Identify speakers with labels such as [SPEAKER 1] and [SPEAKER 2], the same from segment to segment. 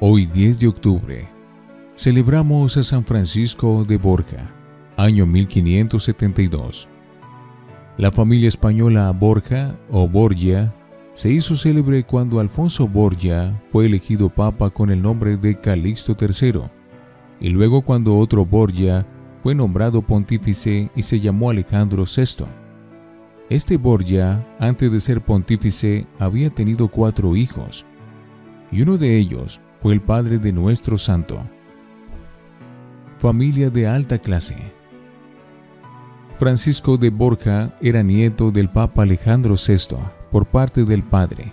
[SPEAKER 1] Hoy 10 de octubre celebramos a San Francisco de Borja, año 1572. La familia española Borja o Borgia se hizo célebre cuando Alfonso Borgia fue elegido papa con el nombre de Calixto III, y luego cuando otro Borgia fue nombrado pontífice y se llamó Alejandro VI. Este Borgia, antes de ser pontífice, había tenido cuatro hijos, y uno de ellos fue el padre de nuestro santo. Familia de alta clase. Francisco de Borja era nieto del Papa Alejandro VI por parte del padre,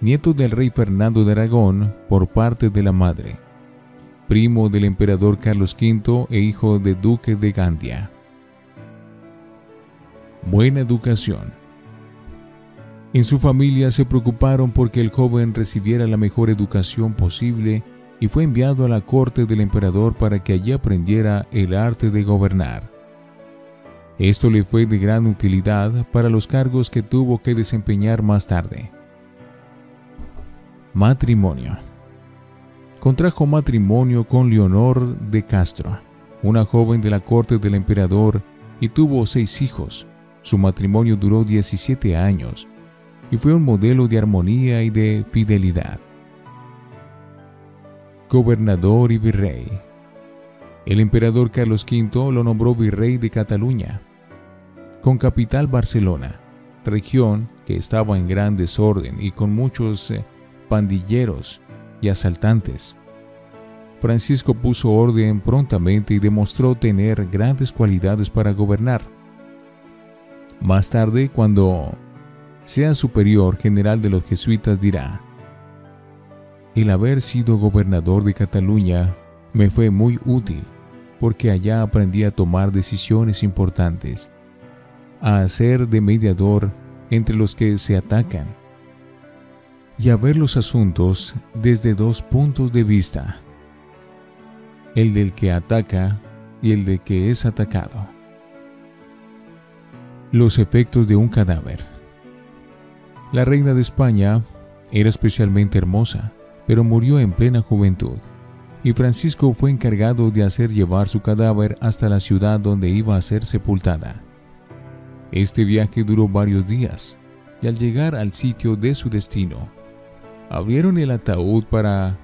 [SPEAKER 1] nieto del rey Fernando de Aragón por parte de la madre, primo del emperador Carlos V e hijo de duque de Gandia. Buena educación. En su familia se preocuparon porque el joven recibiera la mejor educación posible y fue enviado a la corte del emperador para que allí aprendiera el arte de gobernar. Esto le fue de gran utilidad para los cargos que tuvo que desempeñar más tarde. Matrimonio. Contrajo matrimonio con Leonor de Castro, una joven de la corte del emperador, y tuvo seis hijos. Su matrimonio duró 17 años y fue un modelo de armonía y de fidelidad. Gobernador y virrey. El emperador Carlos V lo nombró virrey de Cataluña, con capital Barcelona, región que estaba en gran desorden y con muchos eh, pandilleros y asaltantes. Francisco puso orden prontamente y demostró tener grandes cualidades para gobernar. Más tarde, cuando sea superior general de los jesuitas, dirá, el haber sido gobernador de Cataluña me fue muy útil porque allá aprendí a tomar decisiones importantes, a hacer de mediador entre los que se atacan y a ver los asuntos desde dos puntos de vista, el del que ataca y el de que es atacado. Los efectos de un cadáver. La reina de España era especialmente hermosa, pero murió en plena juventud, y Francisco fue encargado de hacer llevar su cadáver hasta la ciudad donde iba a ser sepultada. Este viaje duró varios días, y al llegar al sitio de su destino, abrieron el ataúd para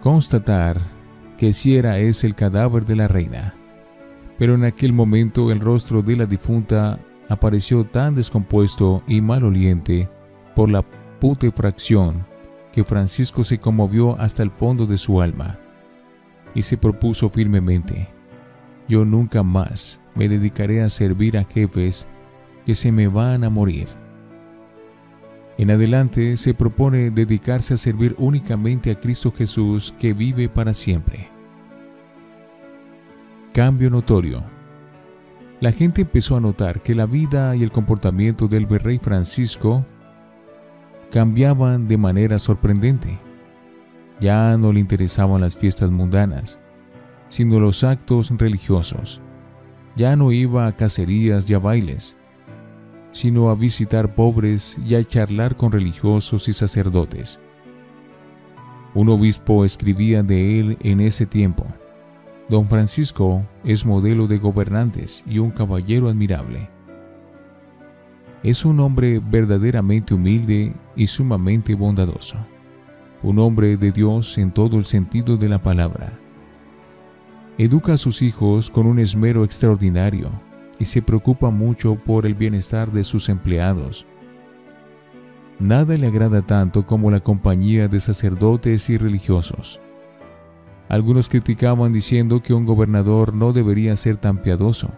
[SPEAKER 1] constatar que si era ese el cadáver de la reina. Pero en aquel momento el rostro de la difunta apareció tan descompuesto y maloliente por la putrefacción que Francisco se conmovió hasta el fondo de su alma y se propuso firmemente, yo nunca más me dedicaré a servir a jefes que se me van a morir. En adelante se propone dedicarse a servir únicamente a Cristo Jesús que vive para siempre. Cambio notorio. La gente empezó a notar que la vida y el comportamiento del virrey Francisco cambiaban de manera sorprendente. Ya no le interesaban las fiestas mundanas, sino los actos religiosos. Ya no iba a cacerías y a bailes, sino a visitar pobres y a charlar con religiosos y sacerdotes. Un obispo escribía de él en ese tiempo, Don Francisco es modelo de gobernantes y un caballero admirable. Es un hombre verdaderamente humilde y sumamente bondadoso. Un hombre de Dios en todo el sentido de la palabra. Educa a sus hijos con un esmero extraordinario y se preocupa mucho por el bienestar de sus empleados. Nada le agrada tanto como la compañía de sacerdotes y religiosos. Algunos criticaban diciendo que un gobernador no debería ser tan piadoso,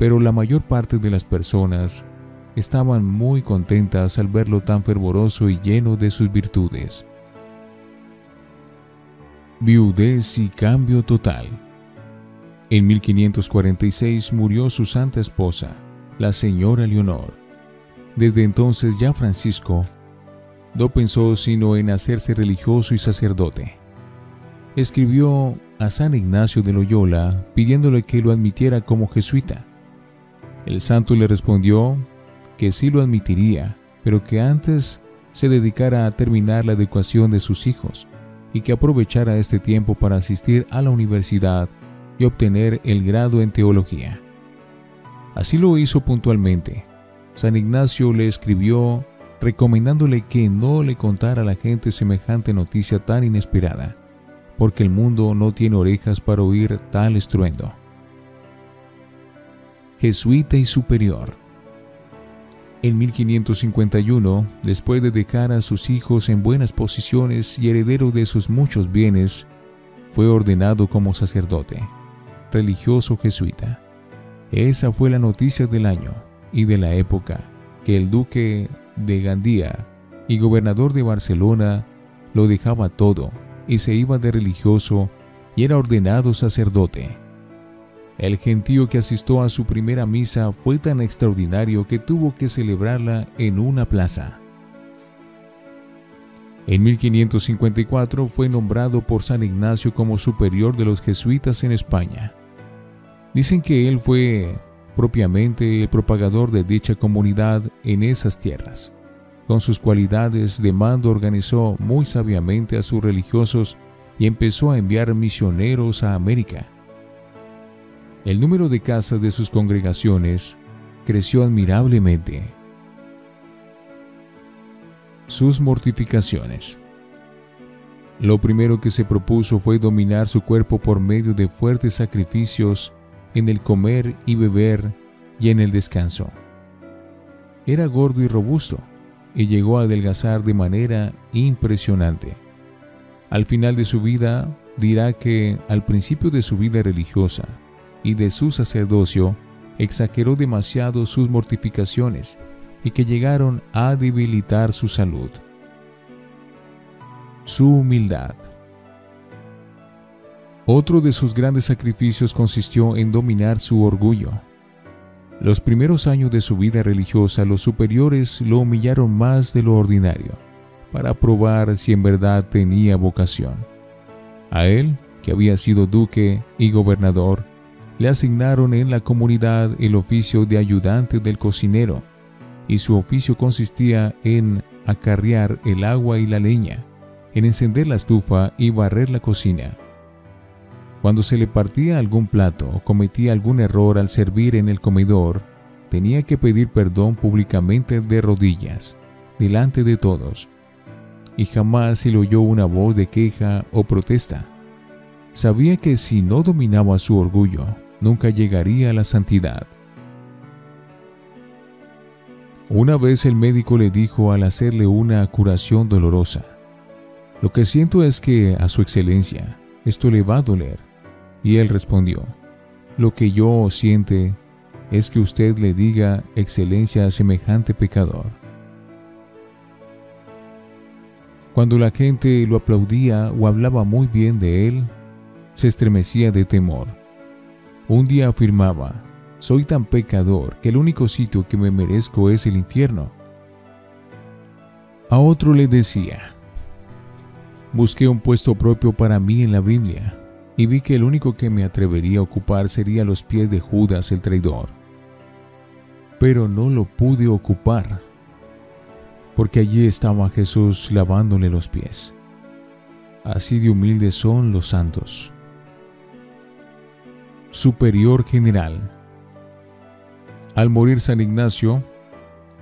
[SPEAKER 1] pero la mayor parte de las personas estaban muy contentas al verlo tan fervoroso y lleno de sus virtudes. Viudez y cambio total. En 1546 murió su santa esposa, la señora Leonor. Desde entonces ya Francisco no pensó sino en hacerse religioso y sacerdote. Escribió a San Ignacio de Loyola pidiéndole que lo admitiera como jesuita. El santo le respondió que sí lo admitiría, pero que antes se dedicara a terminar la educación de sus hijos y que aprovechara este tiempo para asistir a la universidad y obtener el grado en teología. Así lo hizo puntualmente. San Ignacio le escribió recomendándole que no le contara a la gente semejante noticia tan inesperada, porque el mundo no tiene orejas para oír tal estruendo. Jesuita y superior. En 1551, después de dejar a sus hijos en buenas posiciones y heredero de sus muchos bienes, fue ordenado como sacerdote, religioso jesuita. Esa fue la noticia del año y de la época que el duque de Gandía y gobernador de Barcelona lo dejaba todo y se iba de religioso y era ordenado sacerdote. El gentío que asistió a su primera misa fue tan extraordinario que tuvo que celebrarla en una plaza. En 1554 fue nombrado por San Ignacio como superior de los jesuitas en España. Dicen que él fue propiamente el propagador de dicha comunidad en esas tierras. Con sus cualidades de mando organizó muy sabiamente a sus religiosos y empezó a enviar misioneros a América. El número de casas de sus congregaciones creció admirablemente. Sus mortificaciones. Lo primero que se propuso fue dominar su cuerpo por medio de fuertes sacrificios en el comer y beber y en el descanso. Era gordo y robusto y llegó a adelgazar de manera impresionante. Al final de su vida dirá que al principio de su vida religiosa y de su sacerdocio exageró demasiado sus mortificaciones y que llegaron a debilitar su salud. Su humildad. Otro de sus grandes sacrificios consistió en dominar su orgullo. Los primeros años de su vida religiosa los superiores lo humillaron más de lo ordinario, para probar si en verdad tenía vocación. A él, que había sido duque y gobernador, le asignaron en la comunidad el oficio de ayudante del cocinero, y su oficio consistía en acarrear el agua y la leña, en encender la estufa y barrer la cocina. Cuando se le partía algún plato o cometía algún error al servir en el comedor, tenía que pedir perdón públicamente de rodillas, delante de todos, y jamás se le oyó una voz de queja o protesta. Sabía que si no dominaba su orgullo, nunca llegaría a la santidad. Una vez el médico le dijo al hacerle una curación dolorosa, lo que siento es que a su excelencia esto le va a doler. Y él respondió, Lo que yo siente es que usted le diga excelencia a semejante pecador. Cuando la gente lo aplaudía o hablaba muy bien de él, se estremecía de temor. Un día afirmaba, soy tan pecador que el único sitio que me merezco es el infierno. A otro le decía, busqué un puesto propio para mí en la Biblia y vi que el único que me atrevería a ocupar sería los pies de Judas el traidor. Pero no lo pude ocupar, porque allí estaba Jesús lavándole los pies. Así de humildes son los santos. Superior General. Al morir San Ignacio,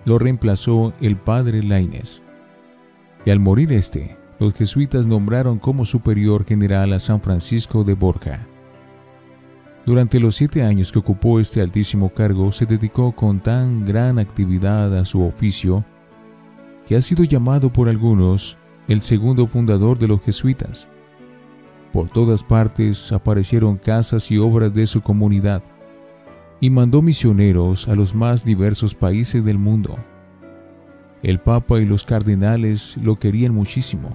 [SPEAKER 1] lo reemplazó el padre Laines. Y al morir este, los jesuitas nombraron como superior general a San Francisco de Borja. Durante los siete años que ocupó este altísimo cargo, se dedicó con tan gran actividad a su oficio que ha sido llamado por algunos el segundo fundador de los jesuitas. Por todas partes aparecieron casas y obras de su comunidad y mandó misioneros a los más diversos países del mundo. El Papa y los cardenales lo querían muchísimo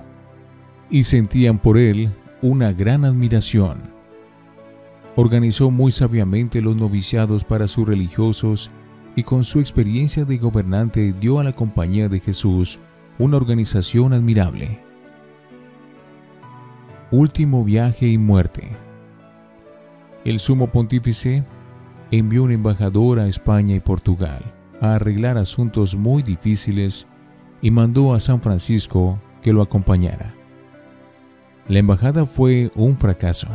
[SPEAKER 1] y sentían por él una gran admiración. Organizó muy sabiamente los noviciados para sus religiosos y con su experiencia de gobernante dio a la Compañía de Jesús una organización admirable. Último viaje y muerte. El sumo pontífice envió un embajador a España y Portugal a arreglar asuntos muy difíciles y mandó a San Francisco que lo acompañara. La embajada fue un fracaso,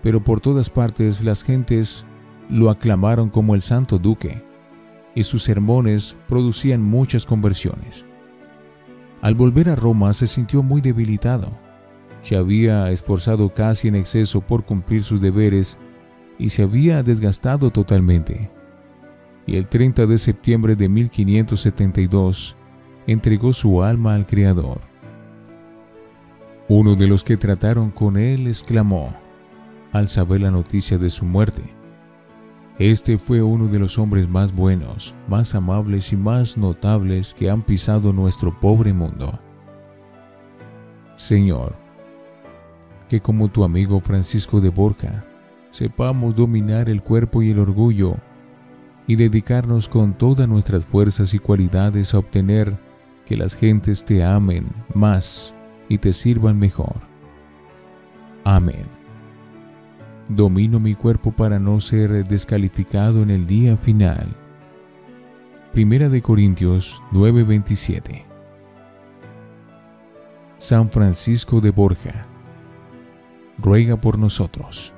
[SPEAKER 1] pero por todas partes las gentes lo aclamaron como el santo duque y sus sermones producían muchas conversiones. Al volver a Roma se sintió muy debilitado. Se había esforzado casi en exceso por cumplir sus deberes y se había desgastado totalmente. Y el 30 de septiembre de 1572 entregó su alma al Creador. Uno de los que trataron con él exclamó, al saber la noticia de su muerte, este fue uno de los hombres más buenos, más amables y más notables que han pisado nuestro pobre mundo. Señor, que como tu amigo Francisco de Borja, sepamos dominar el cuerpo y el orgullo y dedicarnos con todas nuestras fuerzas y cualidades a obtener que las gentes te amen más y te sirvan mejor. Amén. Domino mi cuerpo para no ser descalificado en el día final. Primera de Corintios 9:27 San Francisco de Borja, ruega por nosotros.